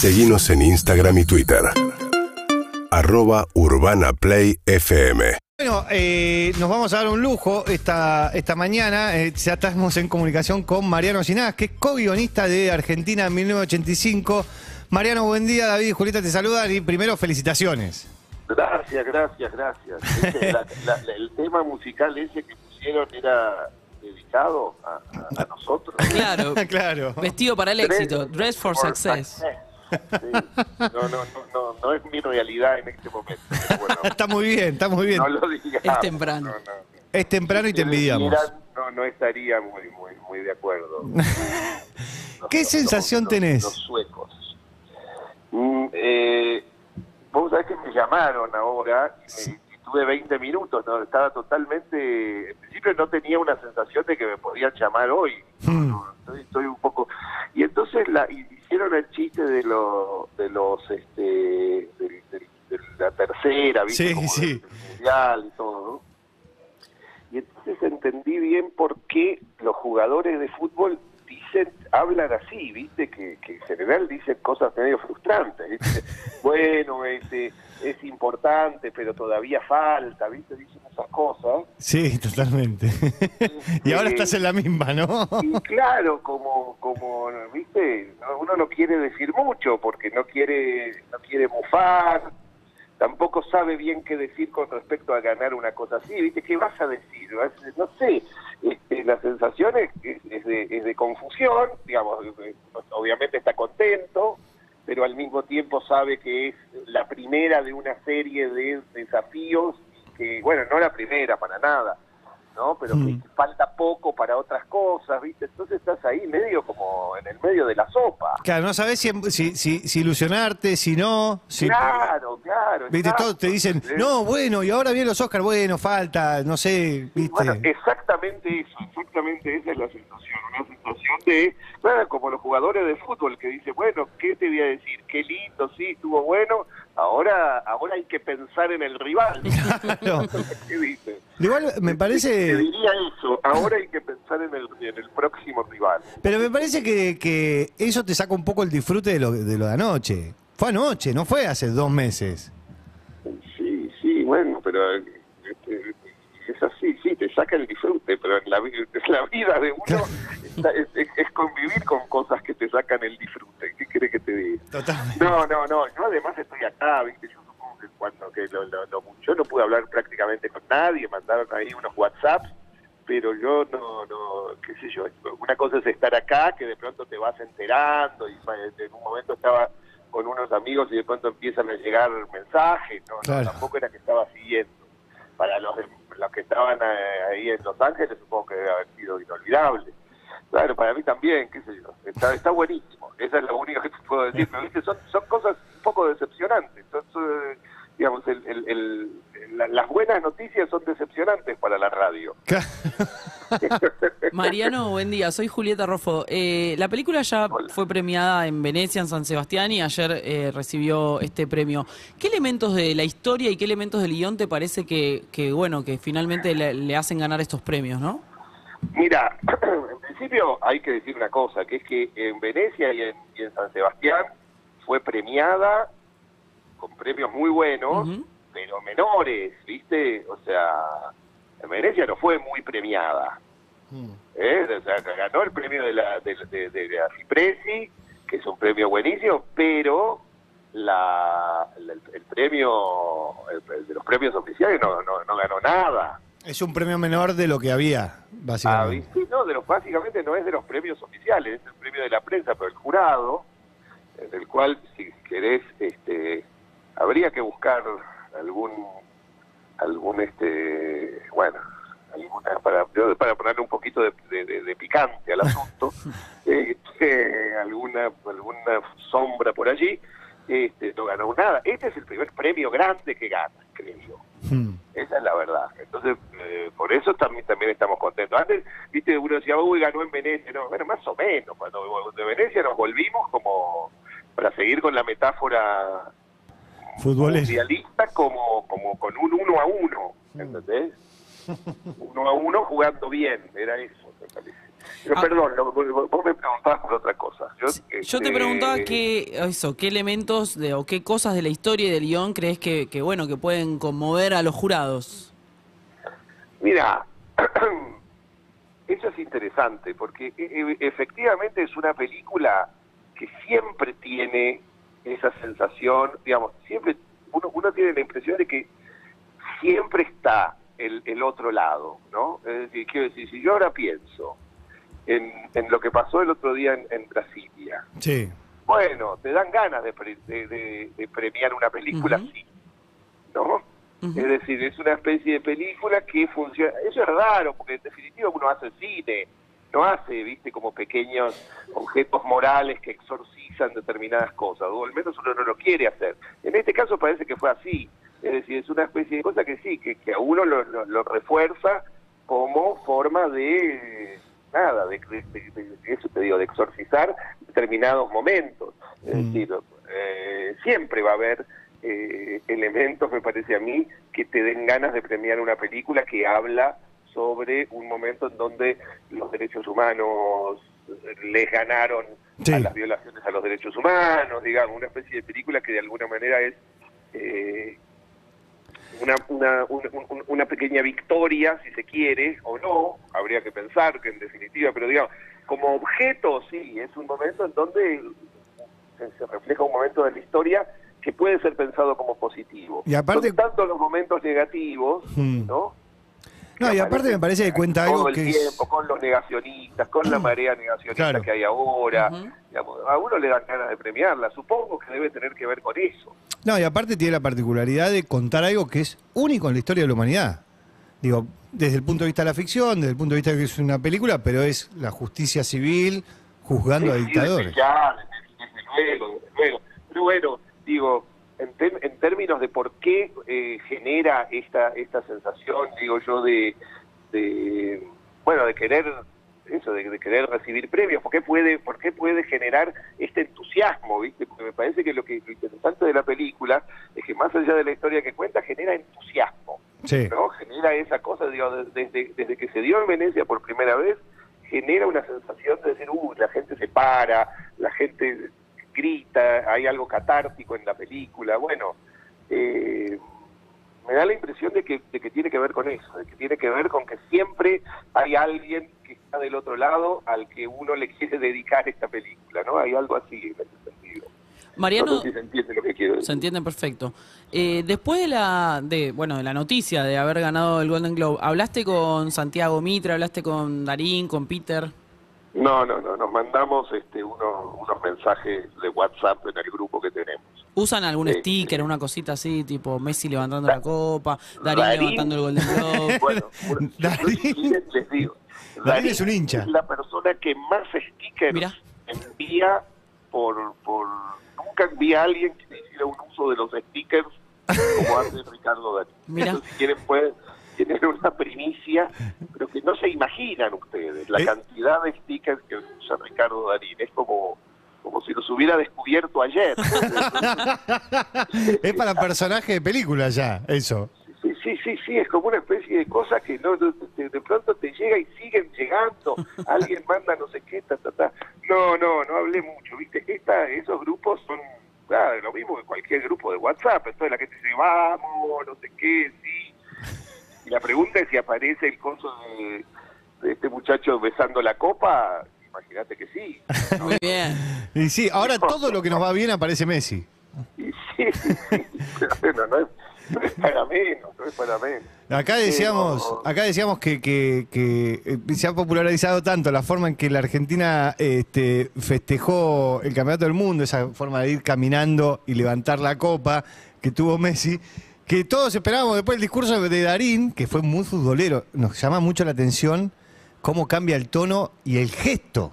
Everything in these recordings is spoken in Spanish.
Seguimos en Instagram y Twitter. Arroba Urbana Play FM. Bueno, eh, nos vamos a dar un lujo esta, esta mañana. Eh, ya estamos en comunicación con Mariano Sinás, que es co-guionista de Argentina en 1985. Mariano, buen día. David y Julieta te saludan y primero felicitaciones. Gracias, gracias, gracias. Este, la- la- el tema musical ese que pusieron era dedicado a, a- a nosotros. Claro. claro. Vestido para el éxito. Dress for success. Sí. No, no, no, no, no es mi realidad en este momento. pero bueno, Está muy bien, está muy bien. no lo digas. Es temprano. No, no. Es temprano y te Si envidiamos. No, no estaría muy, muy, muy de acuerdo. ¿Qué Los- sensación los- tenés? Los suecos. Mm, eh, vos sabés que me llamaron ahora y, me- y tuve 20 minutos, ¿no? Estaba totalmente... En principio no tenía una sensación de que me podían llamar hoy. No, Estoy, estoy un poco... Y entonces la, hicieron el chiste de, lo, de los... este del- de la tercera, ¿viste? Sí, Como sí. mundial y todo, ¿no? Y entonces entendí bien por qué los jugadores de fútbol dicen, hablan así, viste, que, que en general dicen cosas medio frustrantes. ¿viste? bueno, este, es importante, pero todavía falta, viste, dicen esas cosas. Sí, totalmente. y ahora estás en la misma, ¿no? Y claro, como, como, viste, no- uno no quiere decir mucho porque no quiere, no quiere mufar, tampoco sabe bien qué decir con respecto a ganar una cosa así, viste, ¿qué vas a decir? No sé, este, la sensación es, es- es de, es de confusión, digamos, eh, obviamente está contento, pero al mismo tiempo sabe que es la primera de una serie de desafíos, que, bueno, no la primera para nada, ¿no? Pero que Mm. falta poco para otras cosas, ¿viste? Entonces estás ahí medio como en el medio de la sopa. Claro, no sabes si, si, si- si ilusionarte, si no. Si, Claro, claro. Viste, exacto. todos te dicen, no, bueno, y ahora vienen los Oscars, bueno, falta, no sé, viste. Bueno, exactamente eso, exactamente esa es la sensación, una sensación de, claro, como los jugadores de fútbol que dicen, bueno, ¿qué te voy a decir? Qué lindo, sí, estuvo bueno, ahora ahora hay que pensar en el rival. Claro. ¿Qué dicen? Igual me Te parece, diría eso, ahora hay que pensar en el, en el próximo rival. pero me parece que, que eso te saca un poco el disfrute de lo de, lo de anoche. Fue anoche, no fue hace dos meses. Sí, sí, bueno, pero este, es así, sí, te saca el disfrute, pero en la, vi- en la vida de uno es, es- es convivir con cosas que te sacan el disfrute. ¿Qué quiere que te diga? Totalmente. No, no, no, yo además estoy acá, ¿viste? Yo supongo que cuando que lo, lo- lo- yo no pude hablar prácticamente con nadie, mandaron ahí unos WhatsApps, pero yo no, no, qué sé yo, una cosa es estar acá, que de pronto te vas enterando, y en un momento estaba con unos amigos y de pronto empiezan a llegar mensajes, no, no, tampoco era que estaba siguiendo. Para los, de- los que estaban eh, ahí en Los Ángeles, supongo que debe haber sido inolvidable. Claro, para mí también, qué sé yo, está, está buenísimo, esa es lo único que te puedo decir, pero ¿viste? Son, son cosas un poco decepcionantes, Entonces, digamos, el, el- el- la- las buenas noticias son decepcionantes para la radio. Mariano, buen día. Soy Julieta Rofo. Eh, la película ya Hola. fue premiada en Venecia, en San Sebastián, y ayer eh, recibió este premio. ¿Qué elementos de la historia y qué elementos del guion te parece que, que bueno, que finalmente le, le hacen ganar estos premios, no? Mira, en principio hay que decir una cosa, que es que en Venecia y en, y en San Sebastián fue premiada con premios muy buenos, pero menores, ¿viste? O sea, en Venecia no fue muy premiada. ¿eh? O sea, ganó el premio de la, de, de- de la Cipresi, que es un premio buenísimo, pero la, la- el, el premio el- de los premios oficiales no, no, no ganó nada. Es un premio menor de lo que había, Ah, básicamente. sí, no, de los, básicamente no es de los premios oficiales, es el premio de la prensa, pero el jurado, en el cual, si querés, este, habría que buscar algún, algún, este, bueno, alguna, para, para ponerle un poquito de, de- picante al asunto, este, alguna, alguna sombra por allí, este, no ganó nada. Este es el primer premio grande que gana, creo yo. Hmm. Esa es la verdad. Entonces, eh, por eso también también estamos contentos. Antes, viste, uno decía, uy, ganó en Venecia. No, bueno, más o menos. Cuando de Venecia nos volvimos como, para seguir con la metáfora Futbolero. mundialista, como, como con un uno a uno, ¿entendés? uno a uno jugando bien, era eso, me parece. Pero Ah. perdón, lo- vos me preguntabas por otra cosa. Yo, Yo te este, preguntaba qué, eso, qué elementos de, o qué cosas de la historia y del guion crees que, que, bueno, que pueden conmover a los jurados. Mira, eso es interesante, porque e- e- efectivamente es una película que siempre tiene esa sensación, digamos, siempre uno, uno tiene la impresión de que siempre está el, el otro lado, ¿no? Es decir, quiero decir, si yo ahora pienso en, en lo que pasó el otro día en, en Brasilia, Sí. bueno, te dan ganas de, pre- de- de- de premiar una película así, ¿no? Es decir, es una especie de película que funciona. Eso es raro, porque en definitiva uno hace cine, no hace, viste, como pequeños objetos morales que exorcizan determinadas cosas, o al menos uno no lo quiere hacer. En este caso parece que fue así. Es decir, es una especie de cosa que sí, que, que a uno lo, lo- lo refuerza como forma de nada, de, de- de- de- eso te digo, de exorcizar determinados momentos. Es Mm. decir, eh, siempre va a haber eh, elementos, me parece a mí, que te den ganas de premiar una película que habla sobre un momento en donde los derechos humanos les ganaron Sí. a las violaciones a los derechos humanos, digamos, una especie de película que de alguna manera es eh, una, una, un- un- una pequeña victoria, si se quiere, o no, habría que pensar que en definitiva, pero digamos, como objeto, sí, es un momento en donde se, se refleja un momento de la historia que puede ser pensado como positivo. Y aparte- Son tanto los momentos negativos, Hmm. ¿no? No, y aparte me parece que cuenta algo todo el que tiempo, es... con los negacionistas, con la marea negacionista Claro. que hay ahora. Digamos, a uno le dan ganas de premiarla. Supongo que debe tener que ver con eso. No, y aparte tiene la particularidad de contar algo que es único en la historia de la humanidad. Digo, desde el punto de vista de la ficción, desde el punto de vista de que es una película, pero es la justicia civil juzgando a Sí, sí, dictadores. desde ya, desde, desde luego, desde luego. Pero bueno, digo, en, en términos de por qué eh, genera esta esta sensación, digo yo, de, de bueno, de querer eso, de, de querer recibir premios, ¿por qué puede, por qué puede generar este entusiasmo, viste? Porque me parece que lo que lo interesante de la película es que más allá de la historia que cuenta, genera entusiasmo. Sí. ¿no? Genera esa cosa, digo, de- desde, desde que se dio en Venecia por primera vez, genera una sensación de decir, uh, la gente se para, la gente grita, hay algo catártico en la película, bueno, eh, me da la impresión de que, de que tiene que ver con eso, de que tiene que ver con que siempre hay alguien que está del otro lado al que uno le quiere dedicar esta película, ¿no? Hay algo así en ese sentido. Mariano, No sé si se entiende lo que quiero decir. se entiende perfecto. Eh, después de la, de, bueno, de la noticia de haber ganado el Golden Globe, ¿hablaste con Santiago Mitra, hablaste con Darín, con Peter? No, no, no, nos mandamos este, unos, unos mensajes de WhatsApp en el grupo que tenemos. ¿Usan algún Sí, sticker, sí. una cosita así, tipo Messi levantando la copa, Darín, Darín. levantando el Golden Globe? Bueno, bueno, Darín. les digo. Darín es un hincha. Es la persona que más stickers Mirá. envía por, por... Nunca vi a alguien que hiciera un uso de los stickers como hace Ricardo Darín. Mirá. Eso, si quieren pueden pero que no se imaginan ustedes la Eh. cantidad de stickers que usa Ricardo Darín. Es como, como si los hubiera descubierto ayer. es para personaje de película ya, eso. Sí, sí, sí, sí, es como una especie de cosa que no, de, de pronto te llega y siguen llegando. Alguien manda no sé qué, ta, ta, ta. No, no, no hablé mucho, ¿viste? Esta, esos grupos son claro, lo mismo que cualquier grupo de WhatsApp. Entonces la gente dice, vamos, no sé qué, sí. Y la pregunta es si aparece el coso de, de este muchacho besando la copa. Imagínate que sí. Muy bien. Y sí, ahora todo lo que nos va bien aparece Messi. Y sí. Pero bueno, no es, no es para menos, no es para menos. Acá decíamos, acá decíamos que, que- que, eh, se ha popularizado tanto la forma en que la Argentina este, festejó el campeonato del mundo, esa forma de ir caminando y levantar la copa que tuvo Messi, que todos esperábamos después el discurso de Darín, que fue muy futbolero. Nos llama mucho la atención cómo cambia el tono y el gesto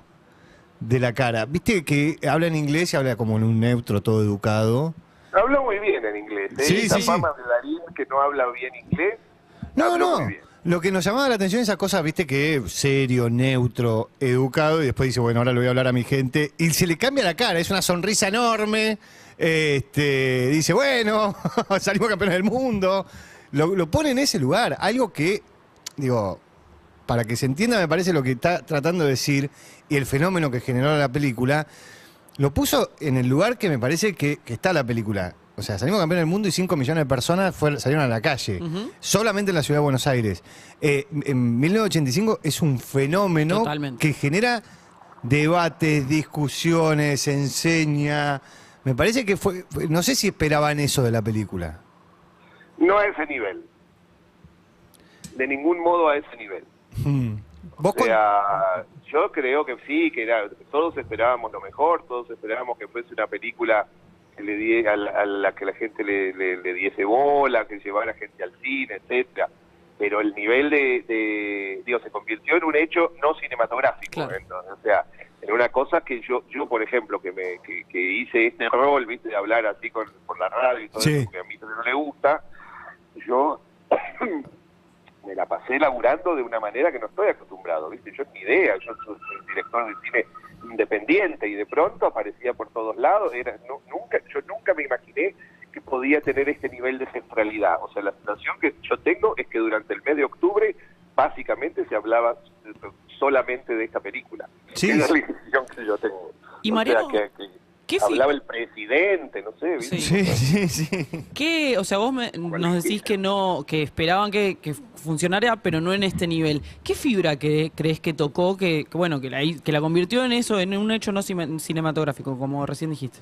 de la cara. Viste que habla en inglés y habla como en un neutro todo educado. Habló muy bien en inglés. ¿eh? Sí, Esa sí, sí. fama de Darín que no habla bien inglés. No, no. muy bien. Lo que nos llamaba la atención es esa cosa, viste, que es serio, neutro, educado, y después dice, bueno, ahora le voy a hablar a mi gente. Y se le cambia la cara, es una sonrisa enorme. Este, dice, bueno, salimos campeones del mundo. Lo, lo pone en ese lugar, algo que, digo, para que se entienda, me parece lo que está tratando de decir y el fenómeno que generó la película, lo puso en el lugar que me parece que, que está la película. O sea, salimos campeón del mundo y 5 millones de personas salieron a la calle, solamente en la ciudad de Buenos Aires. Eh, en 1985 es un fenómeno Totalmente. que genera debates, discusiones, enseña. Me parece que fue, fue- no sé si esperaban eso de la película. No a ese nivel. De ningún modo a ese nivel. Hmm. ¿Vos O sea, yo creo que sí, que era, todos esperábamos lo mejor, todos esperábamos que fuese una película que le die, a, la, a la que la gente le, le- le diese bola, que llevara gente al cine, etcétera. Pero el nivel de, de- digo, se convirtió en un hecho no cinematográfico, Claro. entonces, o sea, en una cosa que yo, yo por ejemplo, que me que, que hice este rol, viste, de hablar así con, por la radio y todo Sí. eso, que a mí no le gusta, yo me la pasé laburando de una manera que no estoy acostumbrado, ¿viste? Yo ni idea, yo soy director de cine independiente y de pronto aparecía por todos lados, era nu- nunca yo nunca me imaginé que podía tener este nivel de centralidad. O sea, la sensación que yo tengo es que durante el mes de octubre básicamente se hablaba solamente de esta película. Sí, es la sensación que yo tengo. Y O Mariano, sea, que- que ¿qué hablaba el presidente, no sé, ¿viste? Sí. Sí, sí. ¿Qué, o sea, vos me- nos decís que no, que esperaban que, que funcionara, pero no en este nivel. ¿Qué fibra que, crees que tocó, que, que, bueno, que la, que la convirtió en eso, en un hecho no cine- cinematográfico, como recién dijiste?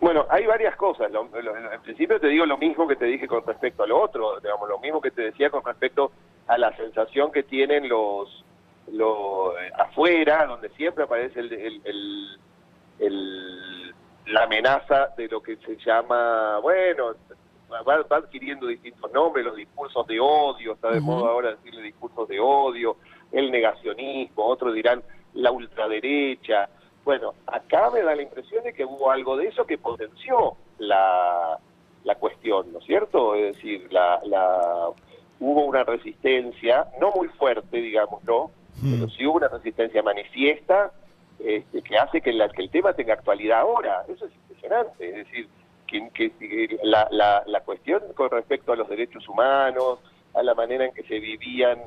Bueno, hay varias cosas. Lo- lo- en principio te digo lo mismo que te dije con respecto a lo otro, digamos, lo mismo que te decía con respecto a la sensación que tienen los, eh, afuera, donde siempre aparece el, el- el- el- la amenaza de lo que se llama, bueno, va, va adquiriendo distintos nombres, los discursos de odio, está de Ujú. moda ahora decirle discursos de odio, el negacionismo, otros dirán la ultraderecha. Bueno, acá me da la impresión de que hubo algo de eso que potenció la, la cuestión, ¿no es cierto? Es decir, la, la, hubo una resistencia, no muy fuerte, digámoslo, Mm. pero sí hubo una resistencia manifiesta este, que hace que, la- que el tema tenga actualidad ahora. Eso es impresionante. Es decir, que, que- la, la, la cuestión con respecto a los derechos humanos, a la manera en que se vivían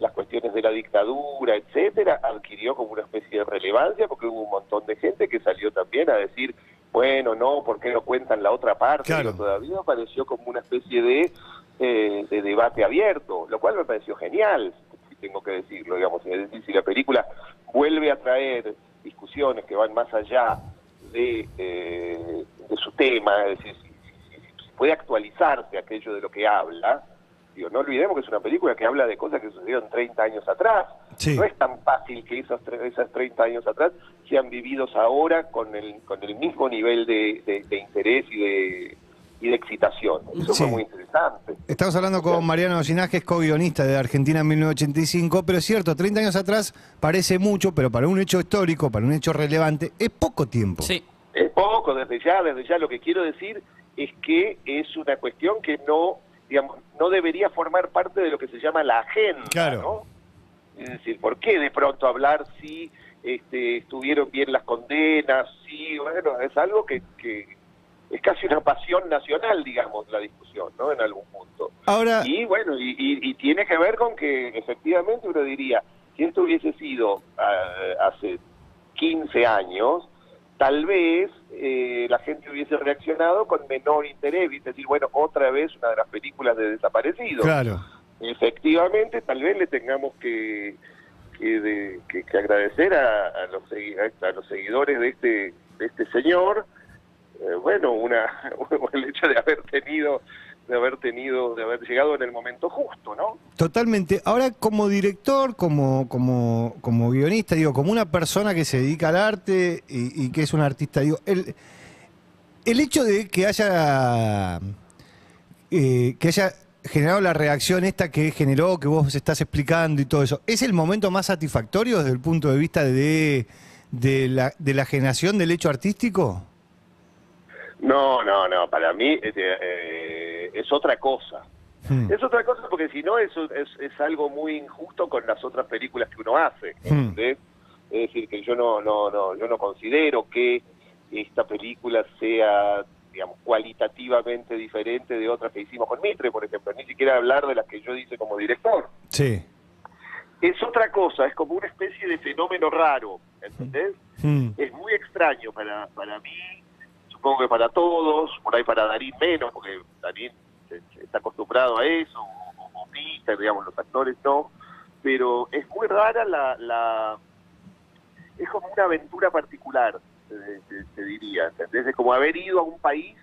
las cuestiones de la dictadura, etcétera, adquirió como una especie de relevancia porque hubo un montón de gente que salió también a decir, bueno, no, ¿por qué no cuentan la otra parte? Claro. Pero todavía apareció como una especie de, eh, de debate abierto, lo cual me pareció genial, tengo que decirlo, digamos. Es decir, si la película vuelve a traer discusiones que van más allá de, eh, de su tema, es decir, si, si- si puede actualizarse aquello de lo que habla, digo, no olvidemos que es una película que habla de cosas que sucedieron 30 años atrás. Sí. No es tan fácil que esos, esas 30 años atrás sean vividos ahora con el, con el mismo nivel de, de- de interés y de, y de excitación. Eso Sí. fue muy interesante. Estamos hablando con Mariano Sinás, que es co-guionista de Argentina en 1985, pero es cierto, 30 años atrás parece mucho, pero para un hecho histórico, para un hecho relevante, es poco tiempo. Sí. Es poco, desde ya, desde ya lo que quiero decir es que es una cuestión que no, digamos, no debería formar parte de lo que se llama la agenda, Claro. ¿no? Es decir, ¿por qué de pronto hablar si este, estuvieron bien las condenas? Sí, bueno, es algo que, que es casi una pasión nacional, digamos, la discusión, ¿no? En algún punto. Ahora, Y bueno, y, y- y tiene que ver con que efectivamente uno diría, si esto hubiese sido ah, hace 15 años, tal vez eh, la gente hubiese reaccionado con menor interés, ¿viste? decir, bueno, otra vez una de las películas de desaparecidos. claro. Efectivamente, tal vez le tengamos que, que, de- que- que agradecer a, a los, a los seguidores de este, de este señor, eh, bueno, una, el hecho de haber tenido, de haber tenido, de haber llegado en el momento justo, ¿no? Totalmente. Ahora, como director, como, como, como guionista, digo, como una persona que se dedica al arte y, que es un artista, digo, el, el hecho de que haya eh, que haya generado la reacción esta que generó, que vos estás explicando y todo eso, ¿es el momento más satisfactorio desde el punto de vista de, de, la, de la generación del hecho artístico? No, no, no, para mí eh, eh, es otra cosa. Hmm. Es otra cosa porque si no es, es, es algo muy injusto con las otras películas que uno hace. Hmm. ¿entendés? Es decir, que yo no, no, no, yo no considero que esta película sea, digamos, cualitativamente diferente de otras que hicimos con Mitre, por ejemplo. Ni siquiera hablar de las que yo hice como director. Sí. es otra cosa, es como una especie de fenómeno raro, ¿entendés? Mm. Es muy extraño para, para mí, supongo que para todos, por ahí para Darín menos, porque Darín se- se está acostumbrado a eso, o, Peter, digamos, los actores no, pero es muy rara la... la es como una aventura particular, se, diría, ¿entendés? Es como haber ido a un país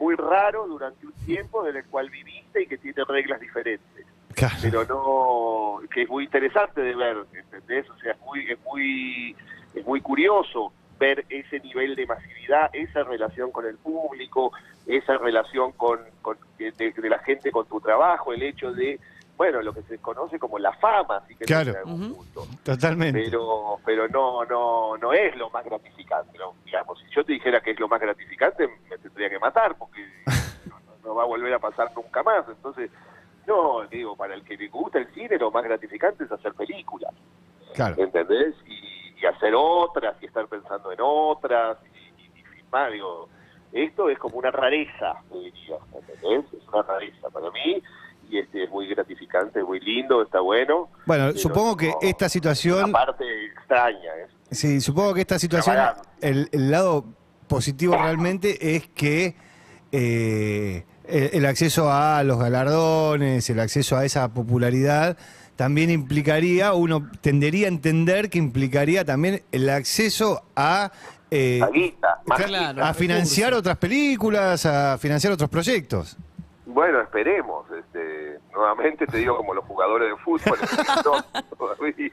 muy raro durante un tiempo en el cual viviste y que tiene reglas diferentes Claro. pero no que es muy interesante de ver ¿entendés? o sea es muy es muy es muy curioso ver ese nivel de masividad esa relación con el público esa relación con, con de, de la gente con tu trabajo el hecho de bueno lo que se conoce como la fama así que Claro. en algún Totalmente. pero pero no no no es lo más gratificante ¿no? digamos si yo te dijera que es lo más gratificante me tendría que matar porque no, no va a volver a pasar nunca más entonces no digo para el que le gusta el cine lo más gratificante es hacer películas Claro. ¿entendés? Y, y hacer otras y estar pensando en otras y, y- y filmar digo esto es como una rareza diría ¿entendés? es una rareza para mí y este es muy gratificante muy lindo está bueno Bueno, supongo que no- esta situación, una parte extraña es sí, supongo que esta situación, el, el lado positivo realmente es que eh, el, el acceso a los galardones, el acceso a esa popularidad, también implicaría, uno tendería a entender que implicaría también el acceso a, eh, guita Claro. a financiar otras películas, a financiar otros proyectos. Bueno, esperemos. Este, nuevamente te digo como los jugadores de fútbol, no, todavía.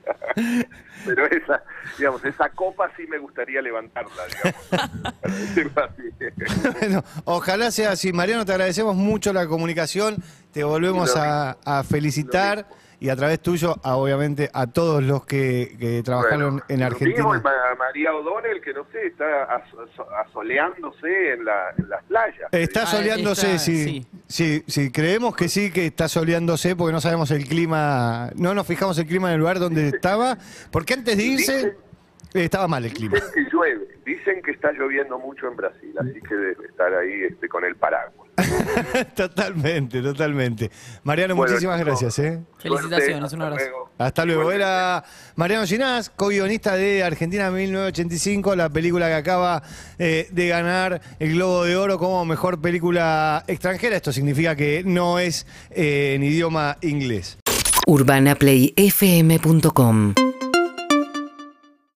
Pero esa, digamos, esa copa sí me gustaría levantarla, digamos. para decirlo así. Bueno, ojalá sea así. Mariano, te agradecemos mucho la comunicación. Te volvemos a, a felicitar. Y a través tuyo, a, obviamente, a todos los que, que trabajaron Bueno, en lo Argentina. mismo Ma- María O'Donnell, que no sé, está aso- asoleándose en, la, en las playas. Está Ah, soleándose, está- sí. sí. sí. Sí, creemos que sí, que está soleándose porque no sabemos el clima, no nos fijamos el clima en el lugar donde estaba, porque antes de irse Dicen- estaba mal el clima. Dicen que llueve, dicen que está lloviendo mucho en Brasil, así que debe estar ahí este, con el paraguas. totalmente, totalmente. Mariano, Bueno, muchísimas gracias. ¿eh? Felicitaciones, un abrazo. luego. Hasta luego. Era Mariano Ginás, co-guionista de Argentina 1985, la película que acaba eh, de ganar el Globo de Oro como mejor película extranjera. Esto significa que no es eh, en idioma inglés. urbanaplayfm.com